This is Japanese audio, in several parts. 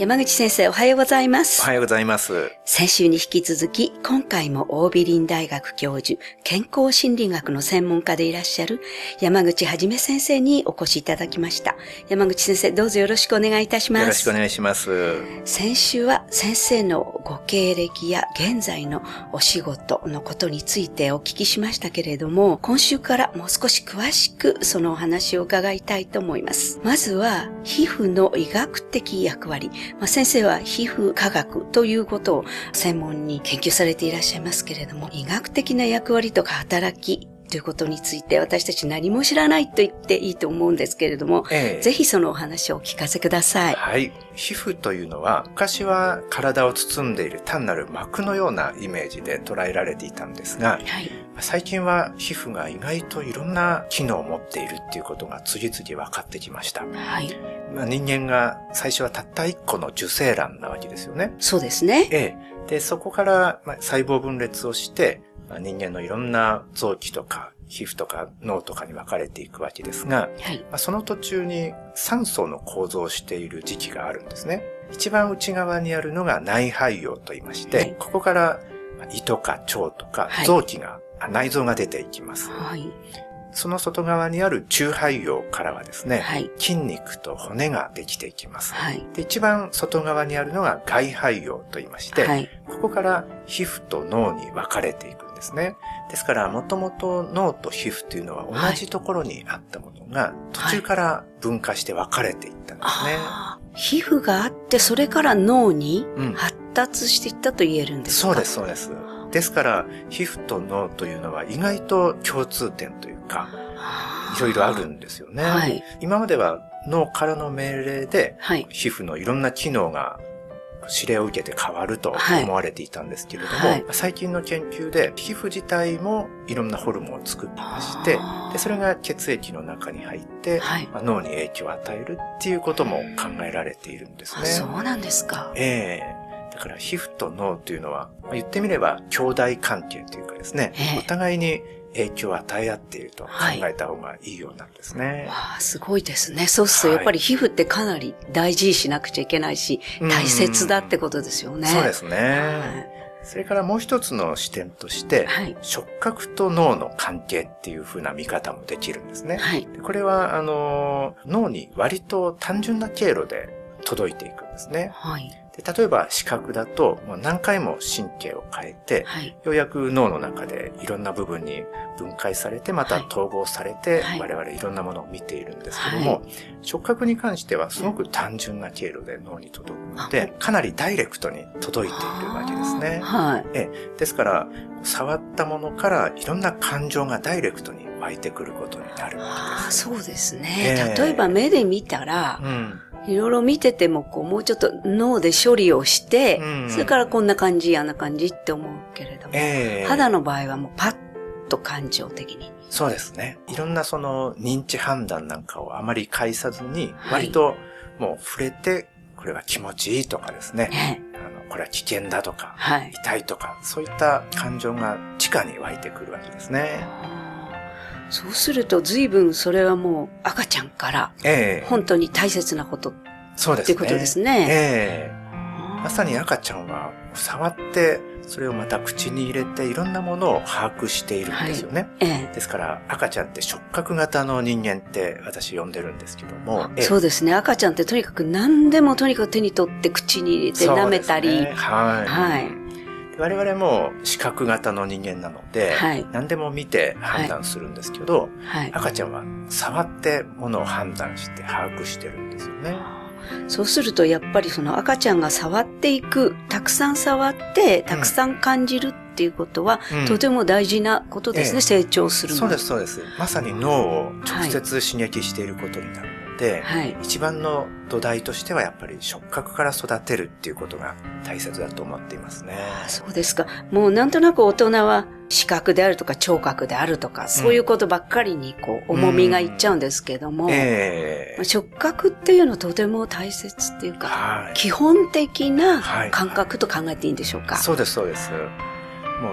山口先生おはようございます。おはようございます。先週に引き続き、今回も大美林大学教授、健康心理学の専門家でいらっしゃる山口はじめ先生にお越しいただきました。山口先生、どうぞよろしくお願いいたします。よろしくお願いします。先週は先生のご経歴や現在のお仕事のことについてお聞きしましたけれども、今週からもう少し詳しくそのお話を伺いたいと思います。まずは、皮膚の医学的役割。まあ、先生は皮膚科学ということを専門に研究されていらっしゃいますけれども、医学的な役割とか働きということについて私たち何も知らないと言っていいと思うんですけれども、ええぜひそのお話をお聞かせください。はい。皮膚というのは、昔は体を包んでいる単なる膜のようなイメージで捉えられていたんですが、はい。最近は皮膚が意外といろんな機能を持っているっていうことが次々分かってきました。はい。まあ、人間が最初はたった一個の受精卵なわけですよね。そうですね。ええ。で、そこからまあ細胞分裂をして、まあ人間のいろんな臓器とか皮膚とか脳とかに分かれていくわけですが、はい。まあ、その途中に酸素の構造をしている時期があるんですね。一番内側にあるのが内肺葉と言いまして、はいここからまあ胃とか腸とかはい臓器が、あ内臓が出ていきます。はい。その外側にある中肺葉からはですね、はい。筋肉と骨ができていきます。はい。で一番外側にあるのが外肺葉と言いまして、はい。ここから皮膚と脳に分かれていくんですね。ですから、もともと脳と皮膚というのは同じところにあったものが、途中から分化して分かれていったんですね。あー皮膚があって、それから脳にうん発達していったと言えるんですか？そうです、そうです。ですから、皮膚と脳というのは意外と共通点というか、いろいろあるんですよね。はい。今までは脳からの命令で、はい。皮膚のいろんな機能が指令を受けて変わるとはい。思われていたんですけれども、はい。最近の研究で皮膚自体もいろんなホルモンを作ってましてでそれが血液の中に入って、はい。まあ脳に影響を与えるっていうことも考えられているんですあね。そうなんですか。ええ。だから皮膚と脳というのは、まあ言ってみれば兄弟関係というかですね、ええ。お互いに影響を与え合っていると考はいえた方がいいようなんですね。わあ、すごいですね。そうすると、はいやっぱり皮膚ってかなり大事にしなくちゃいけないし、大切だってことですよね。そうですね。はいそれからもう一つの視点として、はい。触覚と脳の関係っていう風な見方もできるんですね。はい。でこれは、あの、脳に割と単純な経路で届いていくんですね。はい。で例えば視覚だと、もう何回も神経を変えて、はい。ようやく脳の中でいろんな部分に分解されて、またはい統合されて、はい我々いろんなものを見ているんですけども、は触覚に関してはすごく単純な経路で脳に届くのあで、かなりダイレクトに届いているわけですね。はい。ええですから、触ったものからいろんな感情がダイレクトに湧いてくることになるわけです。そうですね。ええ例えば目で見たら、うん。いろいろ見てても、こう、もうちょっと脳で処理をして、うんそれからこんな感じ、あんな感じって思うけれども、ええ肌の場合はもうパッと感情的に。そうですね。いろんなその認知判断なんかをあまり介さずに、はい割ともう触れて、これは気持ちいいとかですね。ね。あの、これは危険だとか、はい。痛いとか、そういった感情が直に湧いてくるわけですね。そうすると随分それはもう赤ちゃんからええ本当に大切なことっそうですね。ていうことですね。ええまさに赤ちゃんは触って、それをまた口に入れていろんなものを把握しているんですよね。ええですから赤ちゃんって触覚型の人間って私呼んでるんですけども。ええそうですね。赤ちゃんってとにかく何でもとにかく手に取って口に入れて舐めたり。ねはい。はい。我々も視覚型の人間なので、はい。何でも見て判断するんですけど、はい。赤ちゃんは触ってものを判断して把握してるんですよね。そうするとやっぱりその赤ちゃんが触っていく、たくさん触って、たくさん感じるっていうことは、うん。とても大事なことですね、ええ。成長するのそうです、そうです。まさに脳を直接刺激していることになる。ので、はい。一番の土台としてはやっぱり触覚から育てるっていうことが大切だと思っていますね。あそうですか。もうなんとなく大人は視覚であるとか聴覚であるとか、そういうことばっかりにこう、重みがいっちゃうんですけども、ええ触覚っていうのはとても大切っていうか、はい。基本的なはい感覚と考えていいんでしょうか？そうです、そうです。も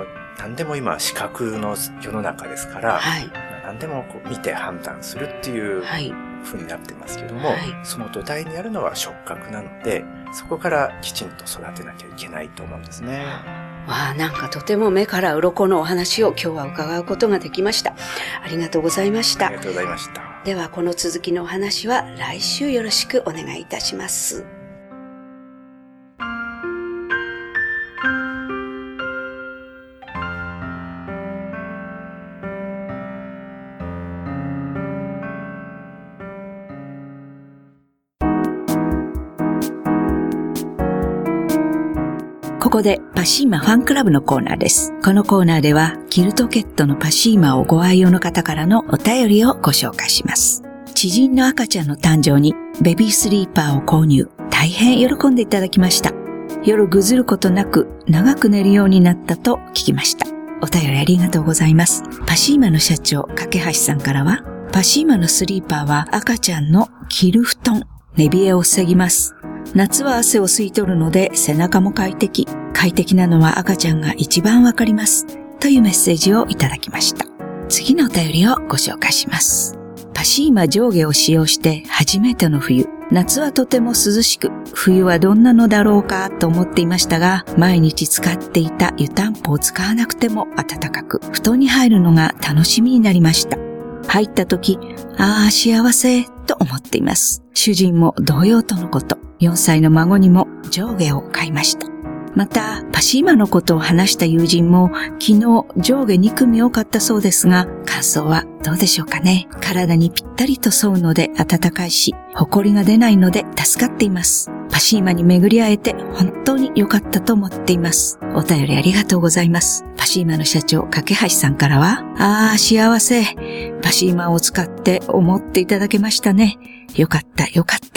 う何でも今視覚の世の中ですから、はい。何でもこう見て判断するっていうはい。風になってますけども、はいその土台にあるのは触覚なので、そこからきちんと育てなきゃいけないと思うんですね。わあ、なんかとても目から鱗のお話を今日は伺うことができました。ありがとうございましたあり。がとうございました。では、この続きのお話は来週よろしくお願いいたします。ここでパシーマファンクラブのコーナーです。このコーナーではキルトケットのパシーマをご愛用の方からのお便りをご紹介します。知人の赤ちゃんの誕生にベビースリーパーを購入。大変喜んでいただきました。夜ぐずることなく長く寝るようになったと聞きました。お便りありがとうございます。パシーマの社長、架橋さんからは、パシーマのスリーパーは赤ちゃんの着る布団、寝冷えを防ぎます。夏は汗を吸い取るので背中も快適。快適なのは赤ちゃんが一番わかります。というメッセージをいただきました。次のお便りをご紹介します。パシーマ上下を使用して初めての冬。夏はとても涼しく、冬はどんなのだろうか？と思っていましたが、毎日使っていた湯たんぽを使わなくても暖かく、布団に入るのが楽しみになりました。入った時、ああ、幸せ、と思っています。主人も同様とのこと。4歳の孫にも上下を買いました。また、パシーマのことを話した友人も、昨日上下2組を買ったそうですが、感想はどうでしょうかね。体にぴったりと沿うので暖かいし、埃が出ないので助かっています。パシーマに巡り会えて本当に良かったと思っています。お便りありがとうございます。パシーマの社長、架橋さんからは、ああ、幸せ。パシーマを使って思っていただけましたね。よかった、よかった。